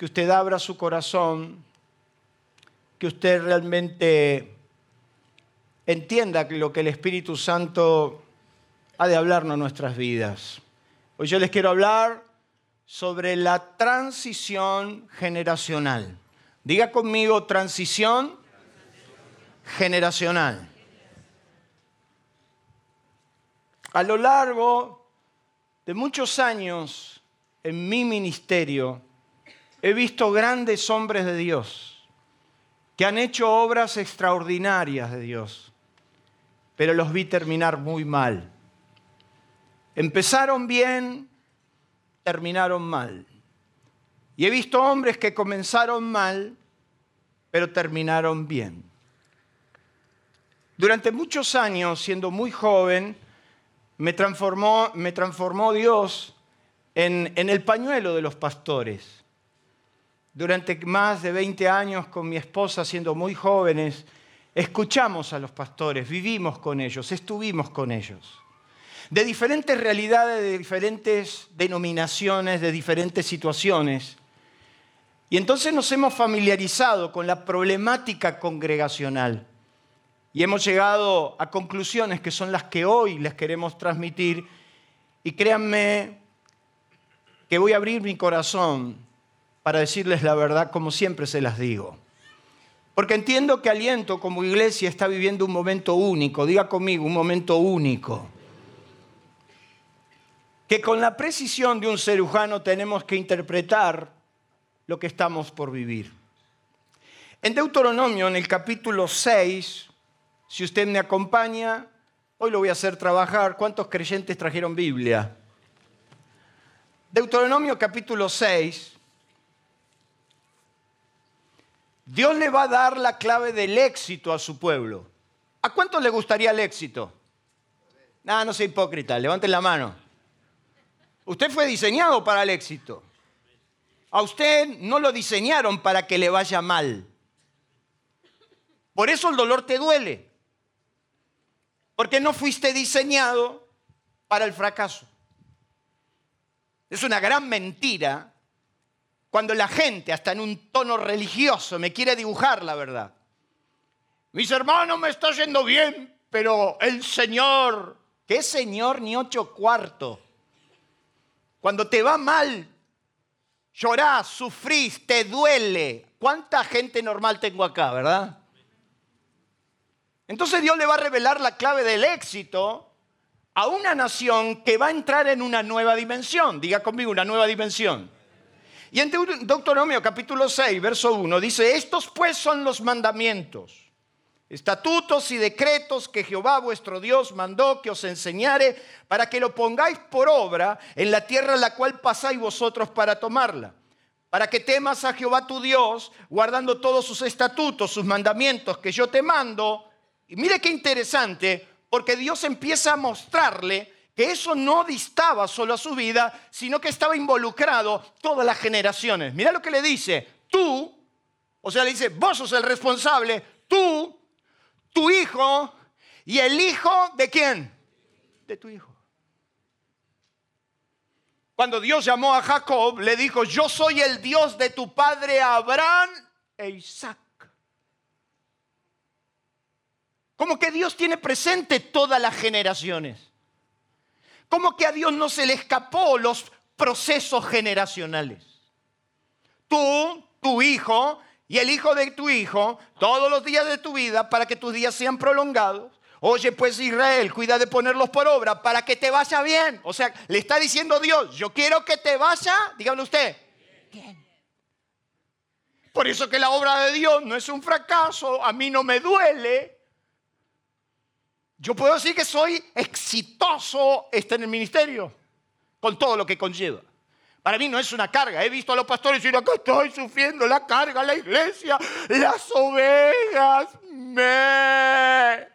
que usted abra su corazón, que usted realmente entienda lo que el Espíritu Santo ha de hablarnos en nuestras vidas. Hoy yo les quiero hablar sobre la transición generacional. Diga conmigo transición generacional. A lo largo de muchos años en mi ministerio, he visto grandes hombres de Dios que han hecho obras extraordinarias de Dios, pero los vi terminar muy mal. Empezaron bien, terminaron mal. Y he visto hombres que comenzaron mal, pero terminaron bien. Durante muchos años, siendo muy joven, me transformó, Dios en el pañuelo de los pastores. Durante más de 20 años con mi esposa, siendo muy jóvenes, escuchamos a los pastores, vivimos con ellos, estuvimos con ellos. De diferentes realidades, de diferentes denominaciones, de diferentes situaciones. Y entonces nos hemos familiarizado con la problemática congregacional. Y hemos llegado a conclusiones que son las que hoy les queremos transmitir. Y créanme que voy a abrir mi corazón para decirles la verdad como siempre se las digo. Porque entiendo que Aliento como iglesia está viviendo un momento único, diga conmigo, un momento único. Que con la precisión de un cirujano tenemos que interpretar lo que estamos por vivir. En Deuteronomio, en el capítulo 6, si usted me acompaña, hoy lo voy a hacer trabajar. ¿Cuántos creyentes trajeron Biblia? Deuteronomio capítulo 6. Dios le va a dar la clave del éxito a su pueblo. ¿A cuántos le gustaría el éxito? Nada, no sea hipócrita, levanten la mano. Usted fue diseñado para el éxito. A usted no lo diseñaron para que le vaya mal. Por eso el dolor te duele. Porque no fuiste diseñado para el fracaso. Es una gran mentira cuando la gente, hasta en un tono religioso, me quiere dibujar la verdad. Mis hermanos, me está yendo bien, pero el Señor, ¿qué Señor ni ocho cuartos? Cuando te va mal, llorás, sufrís, te duele. ¿Cuánta gente normal tengo acá, verdad? Entonces Dios le va a revelar la clave del éxito a una nación que va a entrar en una nueva dimensión. Diga conmigo, una nueva dimensión. Y en Deuteronomio capítulo 6, verso 1 dice, estos pues son los mandamientos, estatutos y decretos que Jehová vuestro Dios mandó que os enseñare para que lo pongáis por obra en la tierra la cual pasáis vosotros para tomarla. Para que temas a Jehová tu Dios, guardando todos sus estatutos, sus mandamientos que yo te mando. Y mire qué interesante, porque Dios empieza a mostrarle que eso no distaba solo a su vida, sino que estaba involucrado todas las generaciones. Mira lo que le dice, tú, o sea, le dice, vos sos el responsable, tú, tu hijo y el hijo de quién? De tu hijo. Cuando Dios llamó a Jacob, le dijo, yo soy el Dios de tu padre Abraham e Isaac. Como que Dios tiene presente todas las generaciones. Como que a Dios no se le escapó los procesos generacionales. Tú, tu hijo y el hijo de tu hijo, todos los días de tu vida, para que tus días sean prolongados. Oye, pues Israel, cuida de ponerlos por obra para que te vaya bien. O sea, le está diciendo Dios, yo quiero que te vaya, dígame usted, bien. Por eso que la obra de Dios no es un fracaso, a mí no me duele, yo puedo decir que soy exitoso en el ministerio, con todo lo que conlleva. Para mí no es una carga. He visto a los pastores decir, acá estoy sufriendo la carga, la iglesia, las ovejas. Me.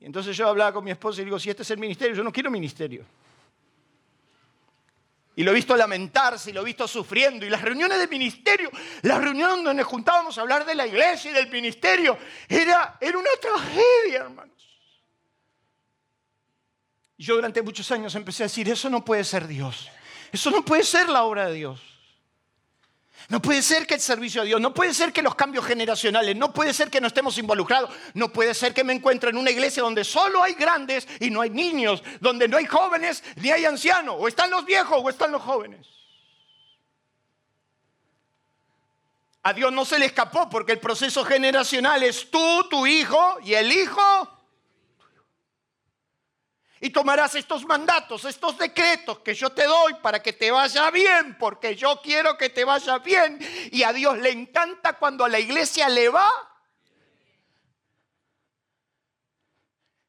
Y entonces yo hablaba con mi esposa y digo, si este es el ministerio, yo no quiero ministerio. Y lo he visto lamentarse y lo he visto sufriendo. Y las reuniones del ministerio, las reuniones donde juntábamos a hablar de la iglesia y del ministerio, era, era una tragedia, hermanos. Y yo durante muchos años empecé a decir, eso no puede ser Dios. Eso no puede ser la obra de Dios. No puede ser que el servicio a Dios, no puede ser que los cambios generacionales, no puede ser que no estemos involucrados, no puede ser que me encuentre en una iglesia donde solo hay grandes y no hay niños, donde no hay jóvenes ni hay ancianos, o están los viejos o están los jóvenes. A Dios no se le escapó porque el proceso generacional es tú, tu hijo y el hijo y tomarás estos mandatos, estos decretos que yo te doy para que te vaya bien, porque yo quiero que te vaya bien. Y a Dios le encanta cuando a la iglesia le va.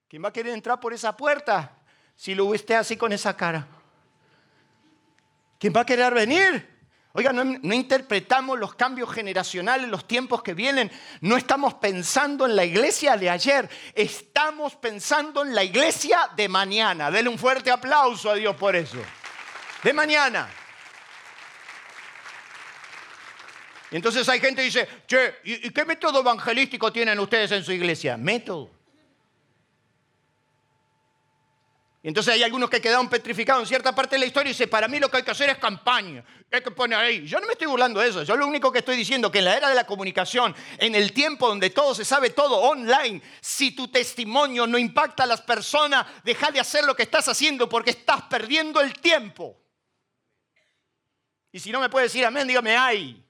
¿Quién va a querer entrar por esa puerta si lo esté así con esa cara? ¿Quién va a querer venir? Oiga, no, interpretamos los cambios generacionales, los tiempos que vienen. No estamos pensando en la iglesia de ayer, estamos pensando en la iglesia de mañana. Denle un fuerte aplauso a Dios por eso. De mañana. Y entonces hay gente que dice, che, ¿y qué método evangelístico tienen ustedes en su iglesia? Método. Y entonces hay algunos que quedaron petrificados en cierta parte de la historia y dicen, para mí lo que hay que hacer es campaña. Hay que poner ahí. Yo no me estoy burlando de eso. Yo lo único que estoy diciendo es que en la era de la comunicación, en el tiempo donde todo se sabe todo online, si tu testimonio no impacta a las personas, deja de hacer lo que estás haciendo porque estás perdiendo el tiempo. Y si no me puede decir amén, dígame ay.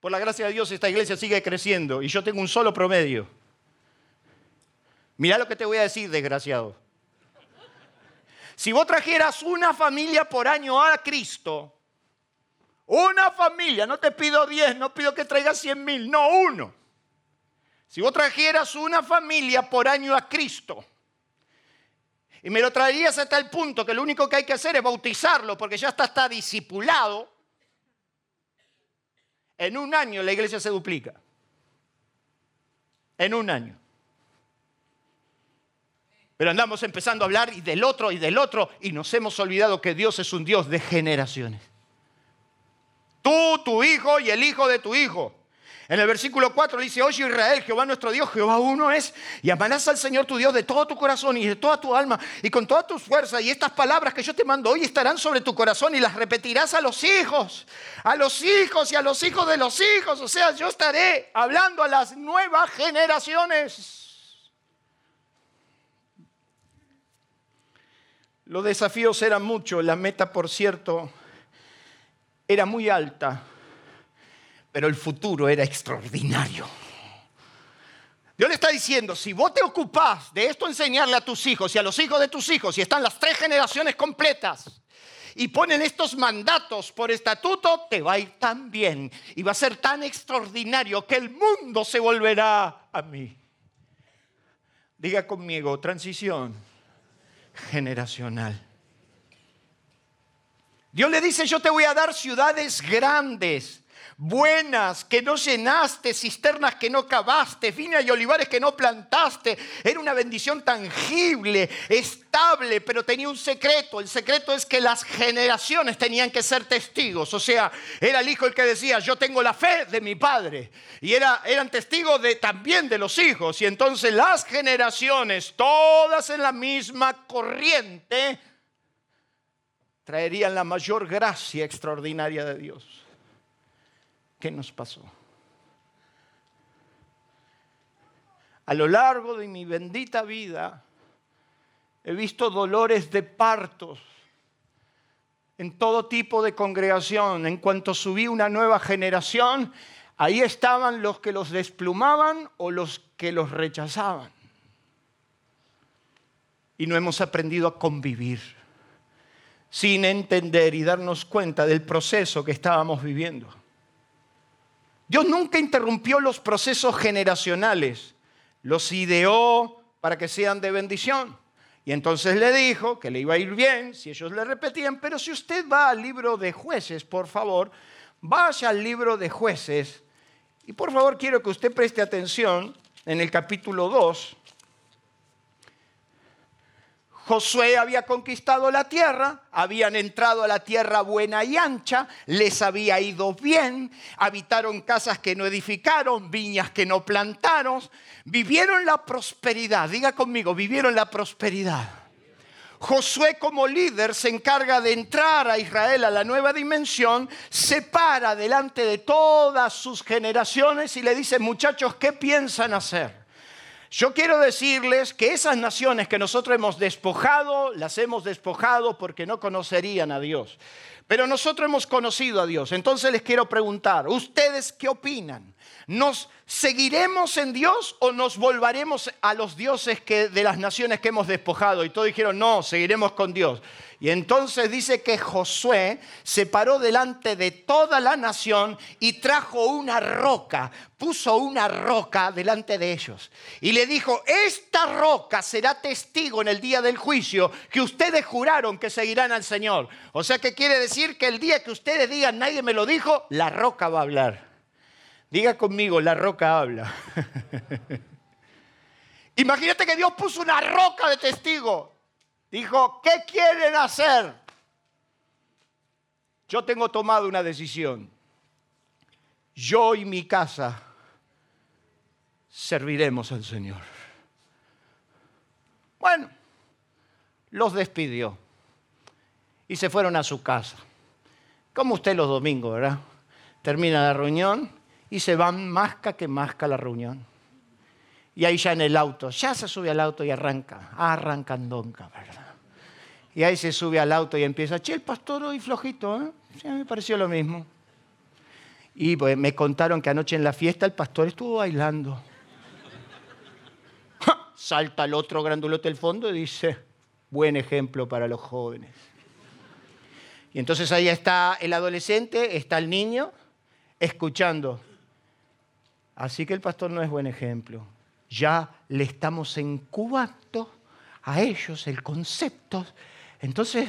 Por la gracia de Dios esta iglesia sigue creciendo y yo tengo un solo promedio. Mira lo que te voy a decir, desgraciado. Si vos trajeras una familia por año a Cristo, una familia, no te pido 10, no pido que traigas 100 mil, no uno. Si vos trajeras una familia por año a Cristo, y me lo traerías hasta el punto que lo único que hay que hacer es bautizarlo, porque ya está, está discipulado, en un año la iglesia se duplica. En un año. Pero andamos empezando a hablar y del otro y del otro y nos hemos olvidado que Dios es un Dios de generaciones. Tú, tu hijo y el hijo de tu hijo. En el versículo 4 dice, oye Israel, Jehová nuestro Dios, Jehová uno es, y amarás al Señor tu Dios de todo tu corazón y de toda tu alma y con todas tus fuerzas. Y estas palabras que yo te mando hoy estarán sobre tu corazón y las repetirás a los hijos, a los hijos y a los hijos de los hijos. O sea, yo estaré hablando a las nuevas generaciones. Los desafíos eran muchos, la meta, por cierto, era muy alta, pero el futuro era extraordinario. Dios le está diciendo, si vos te ocupás de esto enseñarle a tus hijos y a los hijos de tus hijos, y están las tres generaciones completas, y ponen estos mandatos por estatuto, te va a ir tan bien y va a ser tan extraordinario que el mundo se volverá a mí. Diga conmigo, transición generacional. Dios le dice, yo te voy a dar ciudades grandes, buenas, que no llenaste, cisternas que no cavaste, viñas y olivares que no plantaste. Era una bendición tangible, estable, pero tenía un secreto. El secreto es que las generaciones tenían que ser testigos. O sea, era el hijo el que decía, yo tengo la fe de mi padre. Y era, eran testigos de, también de los hijos. Y entonces las generaciones, todas en la misma corriente, traerían la mayor gracia extraordinaria de Dios. ¿Qué nos pasó? A lo largo de mi bendita vida he visto dolores de partos en todo tipo de congregación. En cuanto subí una nueva generación, ahí estaban los que los desplumaban o los que los rechazaban. Y no hemos aprendido a convivir sin entender y darnos cuenta del proceso que estábamos viviendo. Dios nunca interrumpió los procesos generacionales, los ideó, para que sean de bendición. Y entonces le dijo que le iba a ir bien si ellos le repetían, pero si usted va al libro de jueces, por favor, vaya al libro de jueces. Y por favor quiero que usted preste atención en el capítulo 2. Josué había conquistado la tierra, habían entrado a la tierra buena y ancha, les había ido bien, habitaron casas que no edificaron, viñas que no plantaron, vivieron la prosperidad, diga conmigo, vivieron la prosperidad. Josué como líder se encarga de entrar a Israel a la nueva dimensión, se para delante de todas sus generaciones y le dice, muchachos, ¿qué piensan hacer? Yo quiero decirles que esas naciones que nosotros hemos despojado, las hemos despojado porque no conocerían a Dios. Pero nosotros hemos conocido a Dios. Entonces les quiero preguntar, ¿ustedes qué opinan? ¿Nos seguiremos en Dios o nos volveremos a los dioses que, de las naciones que hemos despojado? Y todos dijeron, no, seguiremos con Dios. Y entonces dice que Josué se paró delante de toda la nación y trajo una roca, puso una roca delante de ellos. Y le dijo, esta roca será testigo en el día del juicio que ustedes juraron que seguirán al Señor. O sea que quiere decir que el día que ustedes digan, nadie me lo dijo, la roca va a hablar. Diga conmigo, la roca habla. Imagínate que Dios puso una roca de testigo. Dijo, ¿qué quieren hacer? Yo tengo tomado una decisión. Yo y mi casa serviremos al Señor. Bueno, los despidió y se fueron a su casa. Como usted los domingos, ¿verdad? Termina la reunión y se van masca que masca la reunión. Y ahí ya en el auto, ya se sube al auto y arranca, arrancandonca, ¿verdad? Y ahí se sube al auto y empieza, che, el pastor hoy flojito, ¿eh? Sí, me pareció lo mismo. Y pues, me contaron que anoche en la fiesta el pastor estuvo bailando. Salta el otro grandulote del fondo y dice, buen ejemplo para los jóvenes. Y entonces ahí está el adolescente, está el niño, escuchando. Así que el pastor no es buen ejemplo. Ya le estamos incubando a ellos el concepto. Entonces,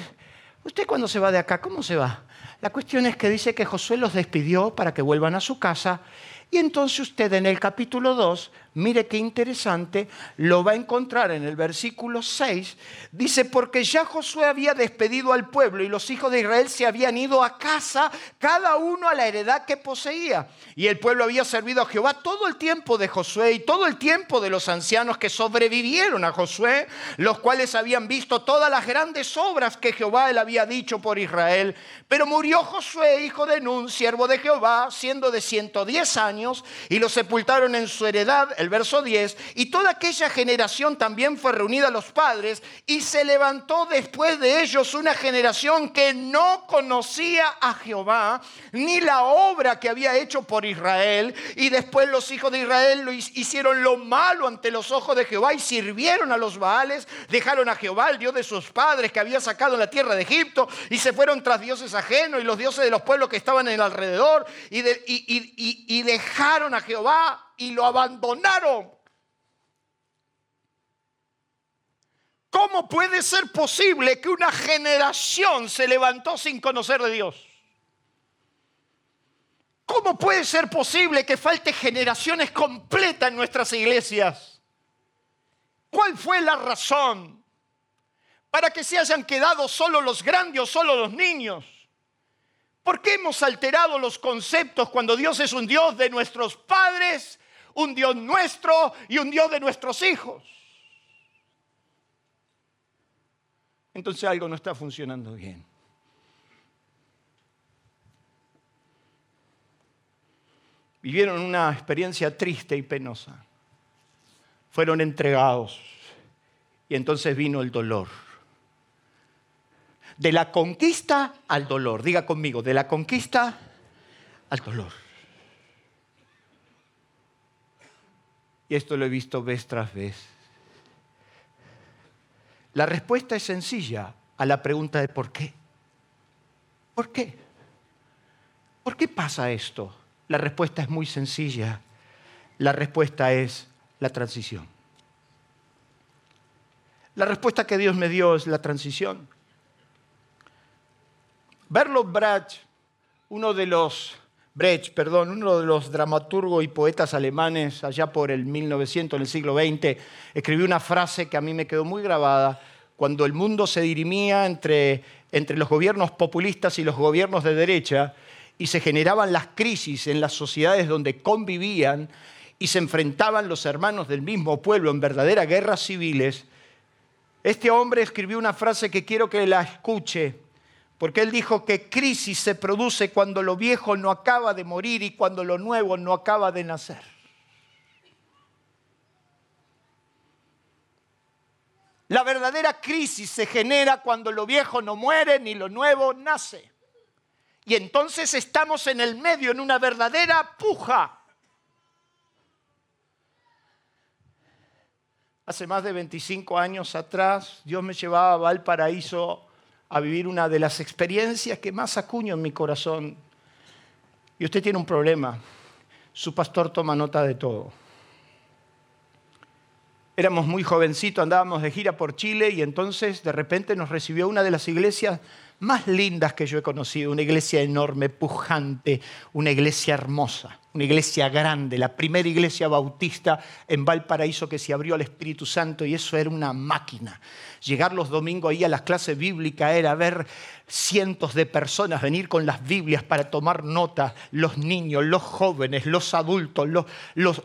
¿usted cuando se va de acá, cómo se va? La cuestión es que dice que Josué los despidió para que vuelvan a su casa. Y entonces usted en el capítulo 2 Mire qué interesante, lo va a encontrar en el versículo 6. Dice, porque ya Josué había despedido al pueblo y los hijos de Israel se habían ido a casa, cada uno a la heredad que poseía. Y el pueblo había servido a Jehová todo el tiempo de Josué y todo el tiempo de los ancianos que sobrevivieron a Josué, los cuales habían visto todas las grandes obras que Jehová le había dicho por Israel. Pero murió Josué, hijo de Nun, siervo de Jehová, siendo de 110 años, y lo sepultaron en su heredad el verso 10, y toda aquella generación también fue reunida a los padres, y se levantó después de ellos una generación que no conocía a Jehová, ni la obra que había hecho por Israel, y después los hijos de Israel lo hicieron lo malo ante los ojos de Jehová y sirvieron a los Baales, dejaron a Jehová, el Dios de sus padres que había sacado en la tierra de Egipto, y se fueron tras dioses ajenos y los dioses de los pueblos que estaban en el alrededor, y, y dejaron a Jehová y lo abandonaron. ¿Cómo puede ser posible que una generación se levantó sin conocer de Dios? ¿Cómo puede ser posible que falte generaciones completas en nuestras iglesias? ¿Cuál fue la razón para que se hayan quedado solo los grandes o solo los niños? ¿Por qué hemos alterado los conceptos cuando Dios es un Dios de nuestros padres un Dios nuestro y un Dios de nuestros hijos. Entonces algo no está funcionando bien. Vivieron una experiencia triste y penosa. Fueron entregados y entonces vino el dolor. De la conquista al dolor. Diga conmigo, de la conquista al dolor. Y esto lo he visto vez tras vez. La respuesta es sencilla a la pregunta de por qué. ¿Por qué? ¿Por qué pasa esto? La respuesta es muy sencilla. La respuesta es la transición. La respuesta que Dios me dio es la transición. Bertolt Brecht, uno de los Brecht, perdón, uno de los dramaturgos y poetas alemanes allá por el 1900, en el siglo XX, escribió una frase que a mí me quedó muy grabada. Cuando el mundo se dirimía entre, entre los gobiernos populistas y los gobiernos de derecha y se generaban las crisis en las sociedades donde convivían y se enfrentaban los hermanos del mismo pueblo en verdaderas guerras civiles, este hombre escribió una frase que quiero que la escuche, porque él dijo que crisis se produce cuando lo viejo no acaba de morir y cuando lo nuevo no acaba de nacer. La verdadera crisis se genera cuando lo viejo no muere ni lo nuevo nace. Y entonces estamos en el medio, en una verdadera puja. Hace más de 25 años atrás, Dios me llevaba a Valparaíso a vivir una de las experiencias que más acuño en mi corazón. Y usted tiene un problema. Su pastor toma nota de todo. Éramos muy jovencitos, andábamos de gira por Chile y entonces de repente nos recibió una de las iglesias más lindas que yo he conocido, una iglesia enorme, pujante, una iglesia hermosa una iglesia grande, la primera iglesia bautista en Valparaíso que se abrió al Espíritu Santo y eso era una máquina. Llegar los domingos ahí a las clases bíblicas era ver cientos de personas venir con las Biblias para tomar nota, los niños, los jóvenes, los adultos, los,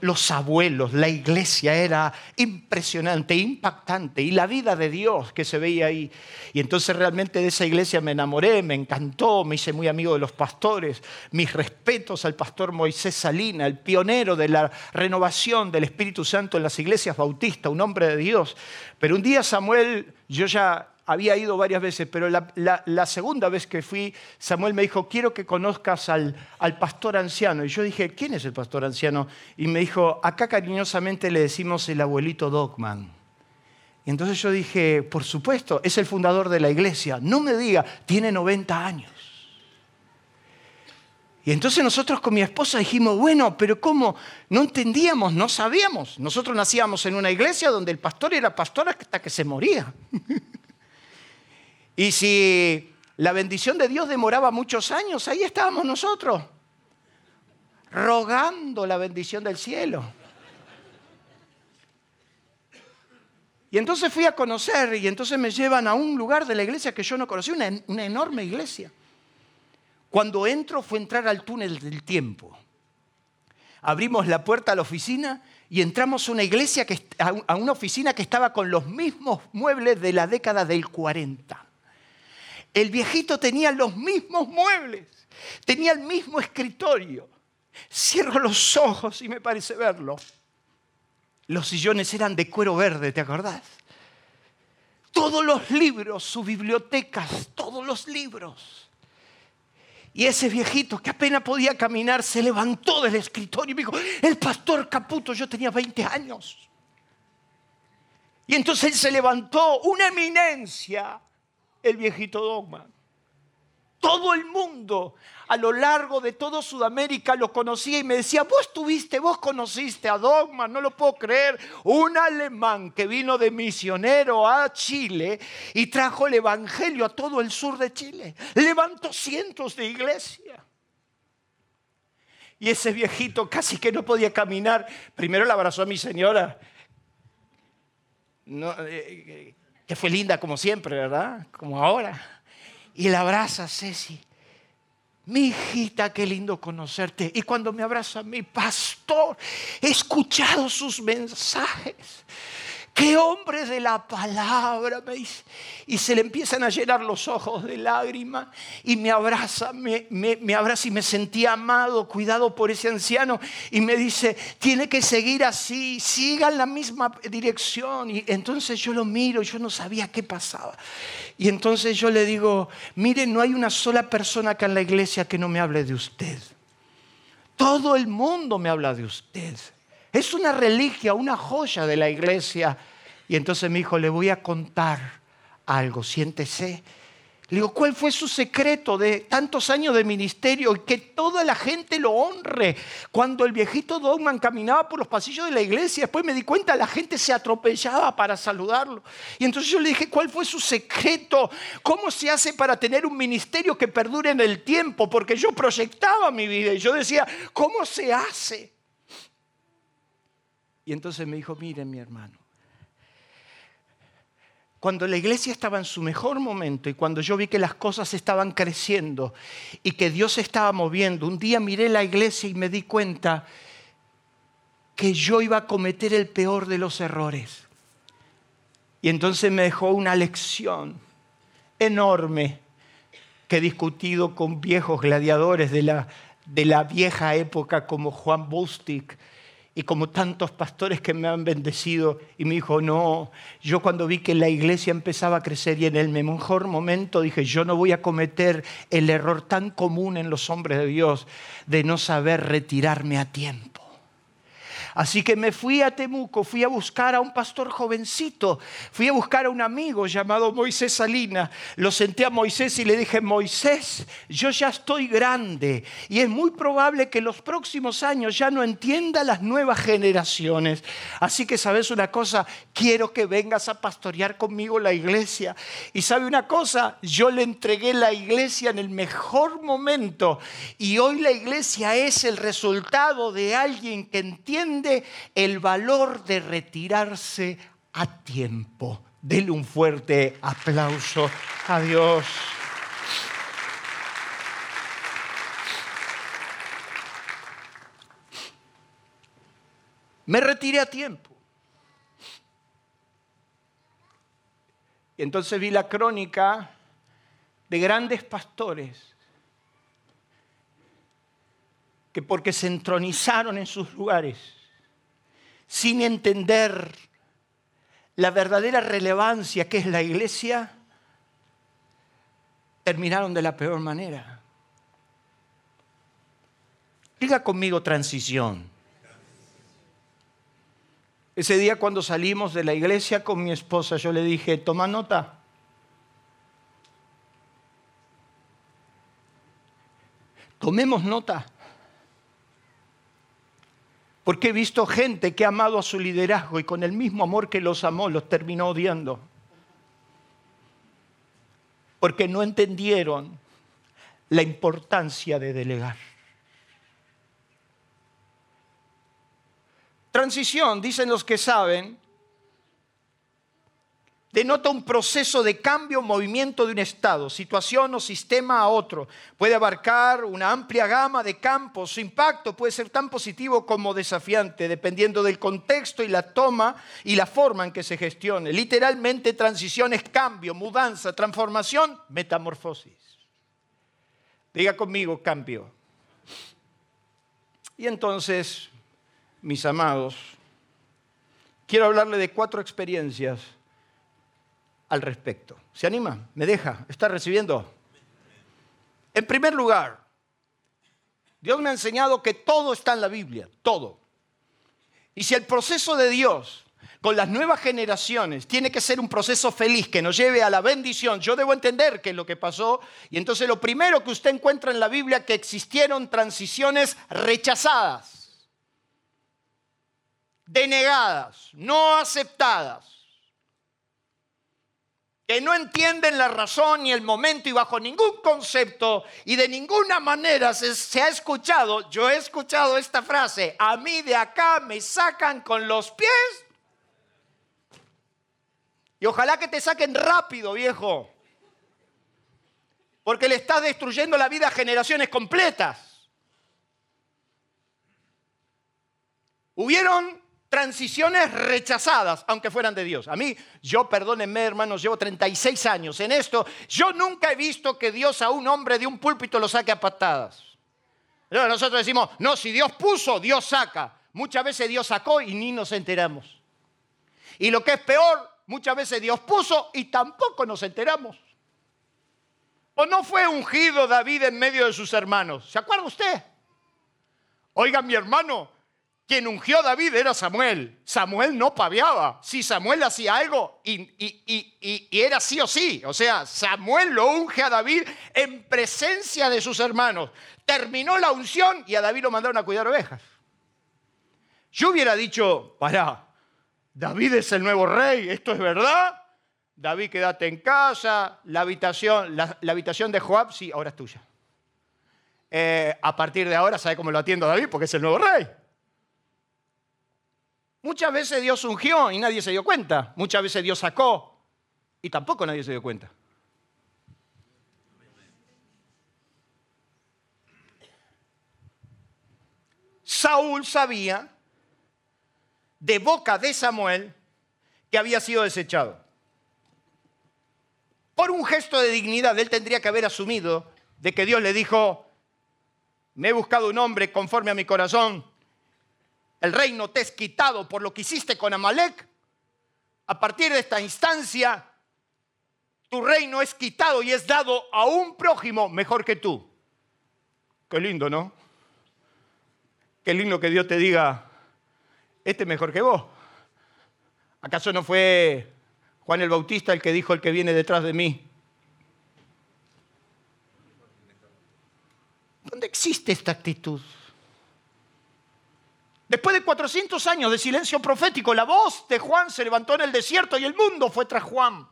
los, abuelos. La iglesia era impresionante, impactante y la vida de Dios que se veía ahí. Y entonces realmente de esa iglesia me enamoré, me encantó, me hice muy amigo de los pastores. Mis respetos al pastor Moisés Salina, el pionero de la renovación del Espíritu Santo en las iglesias bautistas, un hombre de Dios. Pero un día Samuel, yo ya había ido varias veces, pero la, segunda vez que fui, Samuel me dijo, quiero que conozcas al, al, pastor anciano. Y yo dije, ¿quién es el pastor anciano? Y me dijo, acá cariñosamente le decimos el abuelito Dogman. Y entonces yo dije, por supuesto, es el fundador de la iglesia. No me diga, tiene 90 años. Y entonces nosotros con mi esposa dijimos, bueno, pero ¿cómo? No entendíamos, no sabíamos. Nosotros nacíamos en una iglesia donde el pastor era pastor hasta que se moría. y si la bendición de Dios demoraba muchos años, ahí estábamos nosotros, rogando la bendición del cielo. Y entonces fui a conocer y entonces me llevan a un lugar de la iglesia que yo no conocía, una, una enorme iglesia. Cuando entro fue entrar al túnel del tiempo. Abrimos la puerta a la oficina y entramos a una iglesia, que, una oficina que estaba con los mismos muebles de la década del 40. El viejito tenía los mismos muebles, tenía el mismo escritorio. Cierro los ojos y me parece verlo. Los sillones eran de cuero verde, ¿te acordás? Todos los libros, sus bibliotecas, todos los libros. Y ese viejito que apenas podía caminar se levantó del escritorio y me dijo, el pastor Caputo, yo tenía 20 años. Y entonces él se levantó, una eminencia, el viejito Dogma. Todo el mundo a lo largo de toda Sudamérica lo conocía y me decía, vos tuviste, vos conociste a Dogma, no lo puedo creer, un alemán que vino de misionero a Chile y trajo el Evangelio a todo el sur de Chile, levantó cientos de iglesias. Y ese viejito casi que no podía caminar, primero le abrazó a mi señora, eh, eh, que fue linda como siempre, ¿verdad? Como ahora. Y le abraza Ceci mi hijita, qué lindo conocerte. Y cuando me abraza mi pastor, he escuchado sus mensajes. Qué hombre de la palabra, me dice. Y se le empiezan a llenar los ojos de lágrimas y me abraza, me, abraza y me sentí amado, cuidado por ese anciano. Y me dice, tiene que seguir así, siga en la misma dirección. Y entonces yo lo miro, yo no sabía qué pasaba. Y entonces yo le digo, mire, no hay una sola persona acá en la iglesia que no me hable de usted. Todo el mundo me habla de usted. Es una reliquia, una joya de la iglesia. Y entonces mi hijo, le voy a contar algo, siéntese. Le digo, ¿cuál fue su secreto de tantos años de ministerio y que toda la gente lo honre? Cuando el viejito Dogman caminaba por los pasillos de la iglesia, después me di cuenta, la gente se atropellaba para saludarlo. Y entonces yo le dije, ¿cuál fue su secreto? ¿Cómo se hace para tener un ministerio que perdure en el tiempo? Porque yo proyectaba mi vida y yo decía, ¿cómo se hace? Y entonces me dijo, miren mi hermano cuando la iglesia estaba en su mejor momento y cuando yo vi que las cosas estaban creciendo y que Dios se estaba moviendo, un día miré la iglesia y me di cuenta que yo iba a cometer el peor de los errores. Y entonces me dejó una lección enorme que he discutido con viejos gladiadores de la, de la vieja época como Juan Bostic y como tantos pastores que me han bendecido, y me dijo, no, yo cuando vi que la iglesia empezaba a crecer y en el mejor momento dije, yo no voy a cometer el error tan común en los hombres de Dios de no saber retirarme a tiempo. Así que me fui a Temuco, fui a buscar a un pastor jovencito, fui a buscar a un amigo llamado Moisés Salina. Lo senté a Moisés y le dije, Moisés, yo ya estoy grande y es muy probable que los próximos años ya no entienda las nuevas generaciones. Así que sabes una cosa, quiero que vengas a pastorear conmigo la iglesia. Y sabe una cosa, yo le entregué la iglesia en el mejor momento y hoy la iglesia es el resultado de alguien que entiende el valor de retirarse a tiempo. Dele un fuerte aplauso a Dios. Me retiré a tiempo. Y entonces vi la crónica de grandes pastores que porque se entronizaron en sus lugares, sin entender la verdadera relevancia que es la iglesia, terminaron de la peor manera. Diga conmigo transición. Ese día cuando salimos de la iglesia con mi esposa, yo le dije, toma nota. Tomemos nota. Porque he visto gente que ha amado a su liderazgo y con el mismo amor que los amó los terminó odiando. Porque no entendieron la importancia de delegar. Transición, dicen los que saben, denota un proceso de cambio movimiento de un estado, situación o sistema a otro. Puede abarcar una amplia gama de campos. Su impacto puede ser tan positivo como desafiante, dependiendo del contexto y la toma y la forma en que se gestione. Literalmente, transición es cambio, mudanza, transformación, metamorfosis. Diga conmigo, cambio. Y entonces, mis amados, quiero hablarle de cuatro experiencias al respecto. ¿Se anima? ¿Me deja? ¿Está recibiendo? En primer lugar, Dios me ha enseñado que todo está en la Biblia, todo. Y si el proceso de Dios con las nuevas generaciones tiene que ser un proceso feliz que nos lleve a la bendición, yo debo entender qué es lo que pasó. Y entonces lo primero que usted encuentra en la Biblia que existieron transiciones rechazadas, denegadas, no aceptadas que no entienden la razón ni el momento y bajo ningún concepto y de ninguna manera se, ha escuchado, yo he escuchado esta frase, a mí de acá me sacan con los pies. Y ojalá que te saquen rápido, viejo. Porque le estás destruyendo la vida a generaciones completas. Hubieron transiciones rechazadas, aunque fueran de Dios. A mí, yo perdónenme hermanos, llevo 36 años en esto, yo nunca he visto que Dios a un hombre de un púlpito lo saque a patadas. Nosotros decimos, no, si Dios puso, Dios saca. Muchas veces Dios sacó y ni nos enteramos. Y lo que es peor, muchas veces Dios puso y tampoco nos enteramos. ¿O no fue ungido David en medio de sus hermanos? ¿Se acuerda usted? Oiga, mi hermano, quien ungió a David era Samuel. Samuel no paviaba. Si Samuel hacía algo y, y, era sí o sí. O sea, Samuel lo unge a David en presencia de sus hermanos. Terminó la unción y a David lo mandaron a cuidar ovejas. Yo hubiera dicho, para, David es el nuevo rey, esto es verdad. David, quédate en casa. La habitación, la, habitación de Joab, sí, ahora es tuya. Eh, a partir de ahora, ¿sabe cómo lo atiendo a David? Porque es el nuevo rey. Muchas veces Dios ungió y nadie se dio cuenta. Muchas veces Dios sacó y tampoco nadie se dio cuenta. Saúl sabía de boca de Samuel que había sido desechado. Por un gesto de dignidad, él tendría que haber asumido de que Dios le dijo, me he buscado un hombre conforme a mi corazón, el reino te es quitado por lo que hiciste con Amalek, a partir de esta instancia, tu reino es quitado y es dado a un prójimo mejor que tú. Qué lindo, ¿no? Qué lindo que Dios te diga, este es mejor que vos. ¿Acaso no fue Juan el Bautista el que dijo el que viene detrás de mí? ¿Dónde existe esta actitud? Después de 400 años de silencio profético, la voz de Juan se levantó en el desierto y el mundo fue tras Juan.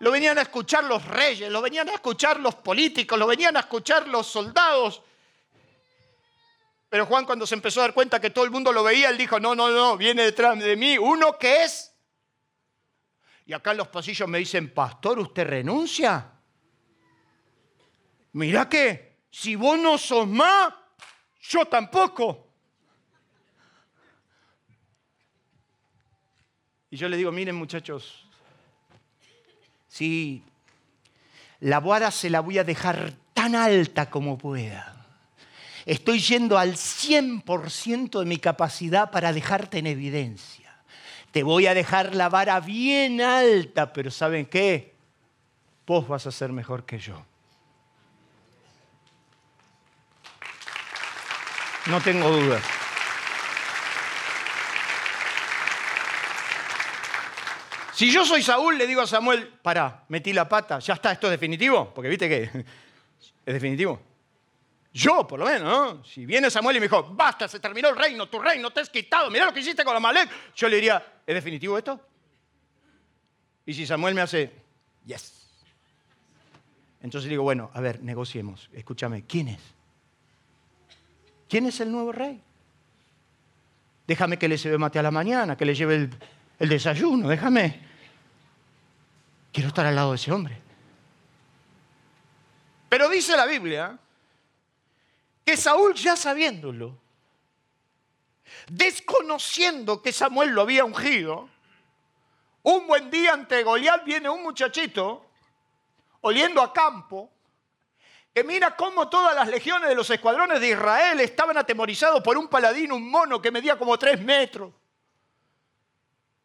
Lo venían a escuchar los reyes, lo venían a escuchar los políticos, lo venían a escuchar los soldados. Pero Juan cuando se empezó a dar cuenta que todo el mundo lo veía, él dijo, no, no, no, viene detrás de mí uno que es. Y acá en los pasillos me dicen, pastor, ¿usted renuncia? Mira que si vos no sos más, yo tampoco. Y yo le digo, miren muchachos, si la boada se la voy a dejar tan alta como pueda. Estoy yendo al 100% de mi capacidad para dejarte en evidencia. Te voy a dejar la vara bien alta, pero ¿saben qué? Vos vas a ser mejor que yo. No tengo dudas. Si yo soy Saúl, le digo a Samuel, para, metí la pata, ya está, esto es definitivo, porque viste que es definitivo. Yo, por lo menos, ¿no? Si viene Samuel y me dijo, basta, se terminó el reino, tu reino te has quitado, mira lo que hiciste con Amalek, yo le diría, ¿es definitivo esto? Y si Samuel me hace, yes. Entonces le digo, bueno, a ver, negociemos, escúchame, ¿quién es? ¿Quién es el nuevo rey? Déjame que le se mate a la mañana, que le lleve el, el desayuno, déjame. Quiero estar al lado de ese hombre. Pero dice la Biblia que Saúl ya sabiéndolo, desconociendo que Samuel lo había ungido, un buen día ante Goliat viene un muchachito oliendo a campo que mira cómo todas las legiones de los escuadrones de Israel estaban atemorizados por un paladín, un mono que medía como tres metros.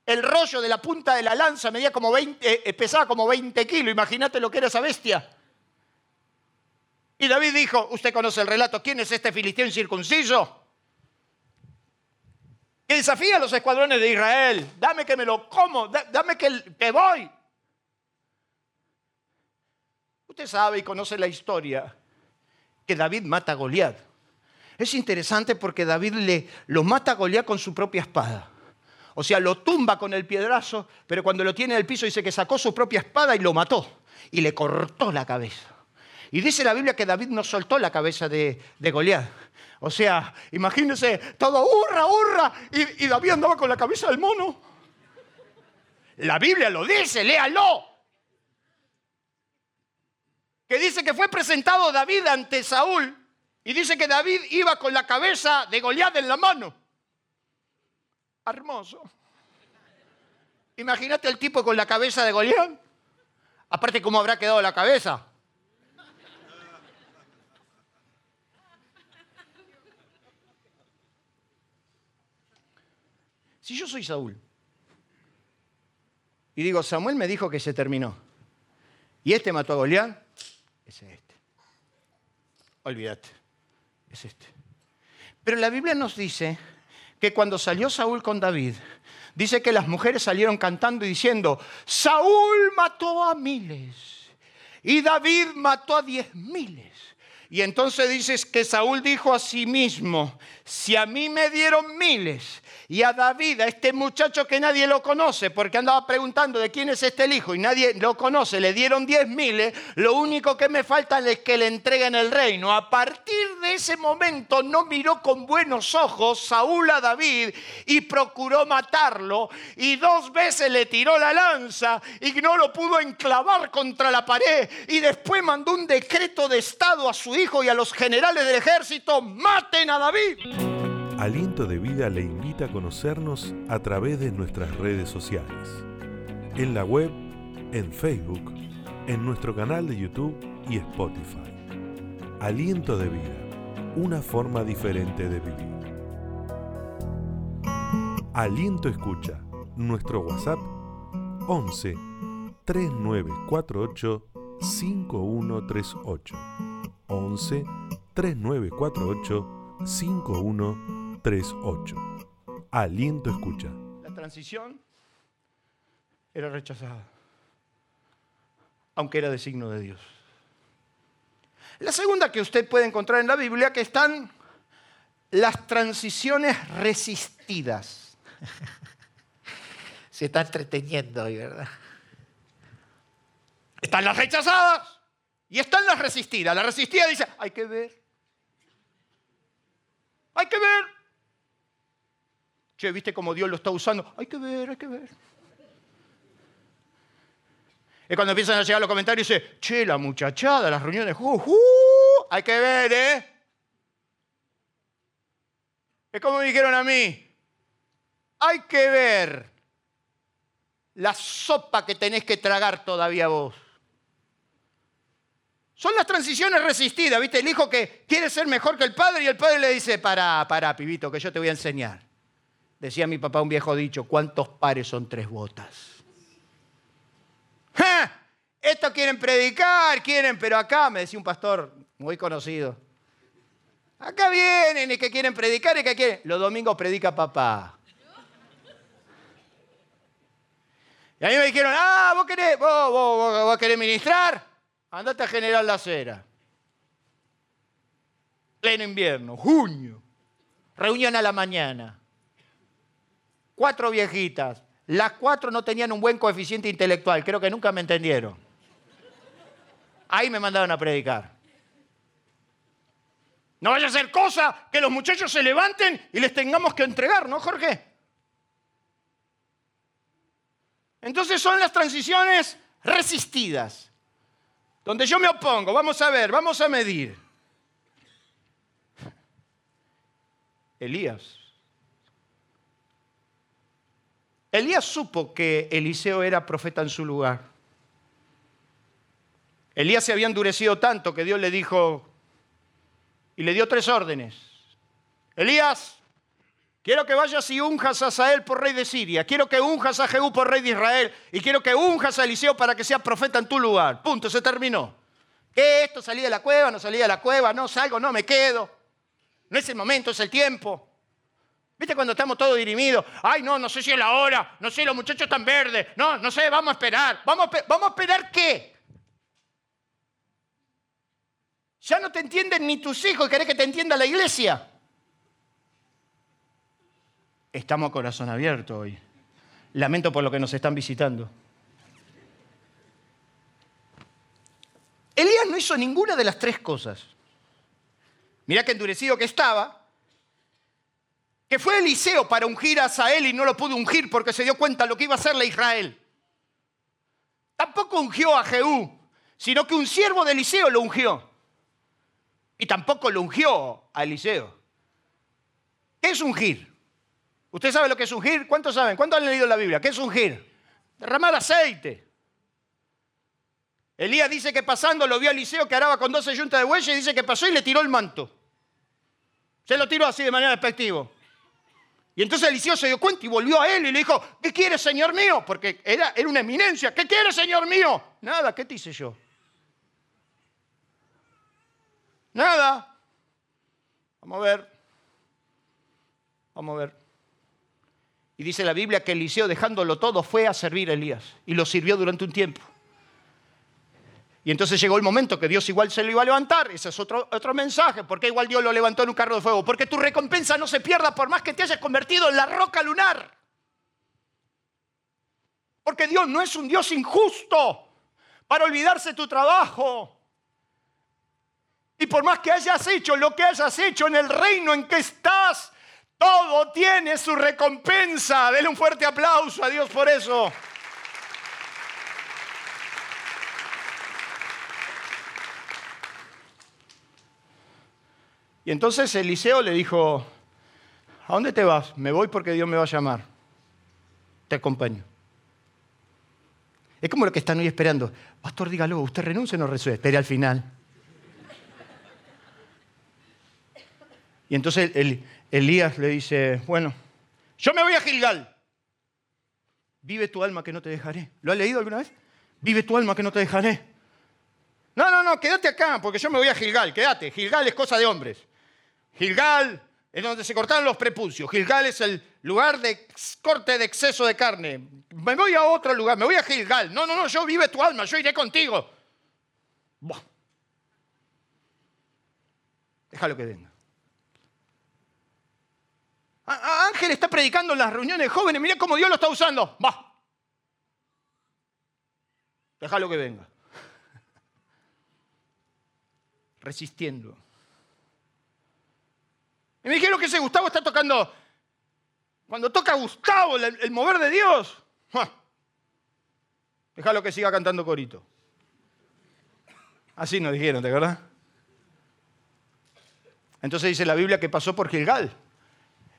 El rollo de la punta de la lanza medía como 20, eh, pesaba como 20 kilos. Imagínate lo que era esa bestia. Y David dijo, usted conoce el relato, ¿quién es este filisteo incircunciso? Que desafía a los escuadrones de Israel. Dame que me lo como, dame que, que voy. Usted sabe y conoce la historia que David mata a Goliat. Es interesante porque David le, lo mata a Goliat con su propia espada. O sea, lo tumba con el piedrazo, pero cuando lo tiene en el piso dice que sacó su propia espada y lo mató. Y le cortó la cabeza. Y dice la Biblia que David no soltó la cabeza de, de Goliat. O sea, imagínense, todo hurra, hurra, y, y David andaba con la cabeza del mono. La Biblia lo dice, léalo que dice que fue presentado David ante Saúl y dice que David iba con la cabeza de Goliat en la mano. Hermoso. Imagínate el tipo con la cabeza de Goliat. Aparte, ¿cómo habrá quedado la cabeza? Si yo soy Saúl y digo, Samuel me dijo que se terminó y este mató a Goliat, es este. Olvídate, es este. Pero la Biblia nos dice que cuando salió Saúl con David, dice que las mujeres salieron cantando y diciendo, Saúl mató a miles y David mató a diez miles. Y entonces dices que Saúl dijo a sí mismo, si a mí me dieron miles y a David, a este muchacho que nadie lo conoce, porque andaba preguntando de quién es este el hijo y nadie lo conoce, le dieron diez miles, lo único que me falta es que le entreguen el reino. A partir de ese momento no miró con buenos ojos Saúl a David y procuró matarlo y dos veces le tiró la lanza y no lo pudo enclavar contra la pared y después mandó un decreto de estado a su hijo y a los generales del ejército, maten a David. Aliento de Vida le invita a conocernos a través de nuestras redes sociales. En la web, en Facebook, en nuestro canal de YouTube y Spotify. Aliento de Vida, una forma diferente de vivir. Aliento Escucha, nuestro WhatsApp 11 3948 5138 11 3948 5138 3.8. Aliento escucha. La transición era rechazada, aunque era de signo de Dios. La segunda que usted puede encontrar en la Biblia, que están las transiciones resistidas. Se está entreteniendo hoy, ¿verdad? Están las rechazadas y están las resistidas. La resistida dice, hay que ver. Hay que ver. ¿Viste cómo Dios lo está usando? Hay que ver, hay que ver. Es cuando empiezan a llegar los comentarios y dice, che, la muchachada, las reuniones, uh, uh, hay que ver, ¿eh? Es como me dijeron a mí, hay que ver la sopa que tenés que tragar todavía vos. Son las transiciones resistidas, ¿viste? El hijo que quiere ser mejor que el padre y el padre le dice, para, para, pibito, que yo te voy a enseñar. Decía mi papá un viejo dicho, ¿cuántos pares son tres botas? ¡Ja! Esto quieren predicar, quieren, pero acá, me decía un pastor muy conocido, acá vienen y que quieren predicar y que quieren. Los domingos predica papá. Y a mí me dijeron, ah, vos querés, vos, vos, vos querés ministrar, andate a generar la acera. Pleno invierno, junio, reunión a la mañana cuatro viejitas. Las cuatro no tenían un buen coeficiente intelectual, creo que nunca me entendieron. Ahí me mandaron a predicar. No vaya a ser cosa que los muchachos se levanten y les tengamos que entregar, ¿no, Jorge? Entonces son las transiciones resistidas, donde yo me opongo. Vamos a ver, vamos a medir. Elías Elías supo que Eliseo era profeta en su lugar. Elías se había endurecido tanto que Dios le dijo y le dio tres órdenes. Elías, quiero que vayas y unjas a Sael por rey de Siria, quiero que unjas a Jehú por rey de Israel y quiero que unjas a Eliseo para que sea profeta en tu lugar. Punto, se terminó. ¿Qué esto? ¿Salí de la cueva? ¿No salí de la cueva? ¿No salgo? ¿No me quedo? No es el momento, es el tiempo. ¿Viste cuando estamos todos dirimidos? Ay, no, no sé si es la hora, no sé, los muchachos están verdes, no, no sé, vamos a esperar. ¿Vamos a, ¿Vamos a esperar qué? Ya no te entienden ni tus hijos, querés que te entienda la iglesia. Estamos a corazón abierto hoy. Lamento por lo que nos están visitando. Elías no hizo ninguna de las tres cosas. Mirá que endurecido que estaba, que fue Eliseo para ungir a Sael y no lo pudo ungir porque se dio cuenta de lo que iba a hacerle a Israel. Tampoco ungió a Jehú, sino que un siervo de Eliseo lo ungió. Y tampoco lo ungió a Eliseo. ¿Qué es ungir? ¿Usted sabe lo que es ungir? ¿Cuántos saben? ¿Cuántos han leído la Biblia? ¿Qué es ungir? Derramar aceite. Elías dice que pasando lo vio a Eliseo que araba con 12 yuntas de bueyes y dice que pasó y le tiró el manto. Se lo tiró así de manera despectiva. Y entonces Eliseo se dio cuenta y volvió a él y le dijo, ¿qué quiere, Señor mío? Porque era, era una eminencia. ¿Qué quiere, Señor mío? Nada, ¿qué te hice yo? Nada. Vamos a ver. Vamos a ver. Y dice la Biblia que Eliseo, dejándolo todo, fue a servir a Elías y lo sirvió durante un tiempo. Y entonces llegó el momento que Dios igual se lo iba a levantar. Ese es otro, otro mensaje. ¿Por qué igual Dios lo levantó en un carro de fuego? Porque tu recompensa no se pierda por más que te hayas convertido en la roca lunar. Porque Dios no es un Dios injusto para olvidarse tu trabajo. Y por más que hayas hecho lo que hayas hecho en el reino en que estás, todo tiene su recompensa. Dele un fuerte aplauso a Dios por eso. Y entonces Eliseo le dijo, ¿a dónde te vas? Me voy porque Dios me va a llamar. Te acompaño. Es como lo que están hoy esperando. Pastor, dígalo, ¿usted renuncia o no resuelve? Espere al final. Y entonces Elías le dice, bueno, yo me voy a Gilgal. Vive tu alma que no te dejaré. ¿Lo has leído alguna vez? Vive tu alma que no te dejaré. No, no, no, quédate acá, porque yo me voy a Gilgal, quédate. Gilgal es cosa de hombres. Gilgal es donde se cortaron los prepucios. Gilgal es el lugar de corte de exceso de carne. Me voy a otro lugar, me voy a Gilgal. No, no, no, yo vive tu alma, yo iré contigo. Déjalo que venga. Ángel está predicando en las reuniones jóvenes, mira cómo Dios lo está usando. Va. Déjalo que venga. Resistiendo. Y me dijeron que ese Gustavo está tocando. Cuando toca Gustavo, el, mover de Dios. Déjalo que siga cantando corito. Así nos dijeron, ¿de verdad? Entonces dice la Biblia que pasó por Gilgal.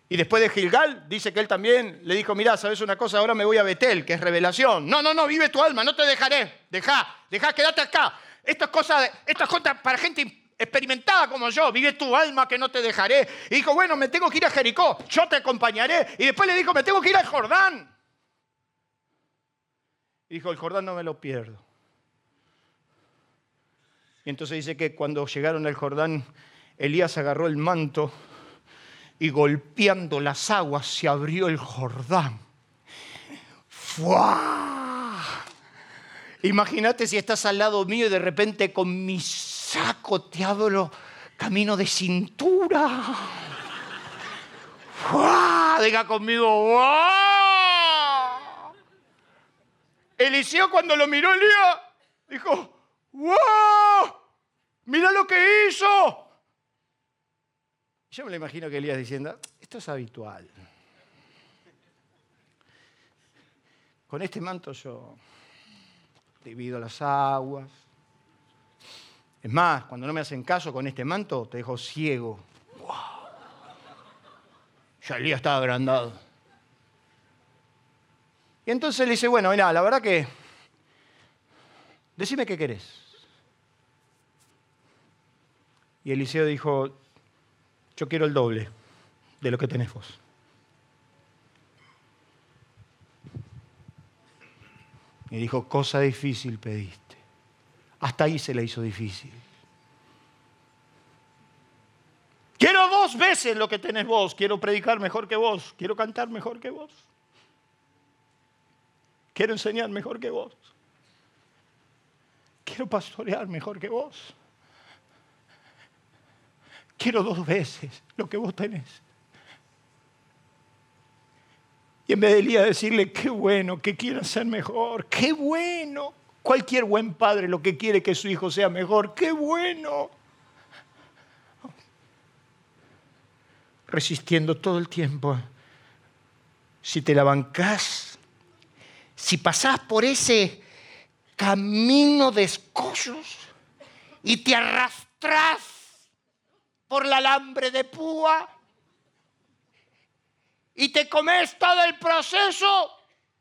Y después de Gilgal, dice que él también le dijo, mira, ¿sabes una cosa? Ahora me voy a Betel, que es revelación. No, no, no, vive tu alma, no te dejaré. Deja, deja, quédate acá. Esto es cosa, esto es cosa para gente experimentada como yo, vive tu alma que no te dejaré. Y dijo, bueno, me tengo que ir a Jericó, yo te acompañaré. Y después le dijo, me tengo que ir al Jordán. Y dijo, el Jordán no me lo pierdo. Y entonces dice que cuando llegaron al Jordán, Elías agarró el manto y golpeando las aguas se abrió el Jordán. ¡Fua! Imagínate si estás al lado mío y de repente con mis saco, te abro camino de cintura. ¡Wow! Diga conmigo, ¡wow! Eliseo cuando lo miró Elías, dijo, ¡wow! ¡Mira lo que hizo! Yo me lo imagino que Elías diciendo, esto es habitual. Con este manto yo divido las aguas, es más, cuando no me hacen caso con este manto, te dejo ciego. ¡Wow! Ya Elías estaba agrandado. Y entonces le dice, bueno, mira, la verdad que, decime qué querés. Y Eliseo dijo, yo quiero el doble de lo que tenés vos. Y dijo, cosa difícil pediste. Hasta ahí se le hizo difícil. Quiero dos veces lo que tenés vos. Quiero predicar mejor que vos. Quiero cantar mejor que vos. Quiero enseñar mejor que vos. Quiero pastorear mejor que vos. Quiero dos veces lo que vos tenés. Y en vez de Elías decirle, qué bueno, que quieran ser mejor, qué bueno. Cualquier buen padre lo que quiere que su hijo sea mejor. ¡Qué bueno! Resistiendo todo el tiempo. Si te la bancás, si pasás por ese camino de escollos y te arrastras por la alambre de púa y te comes todo el proceso,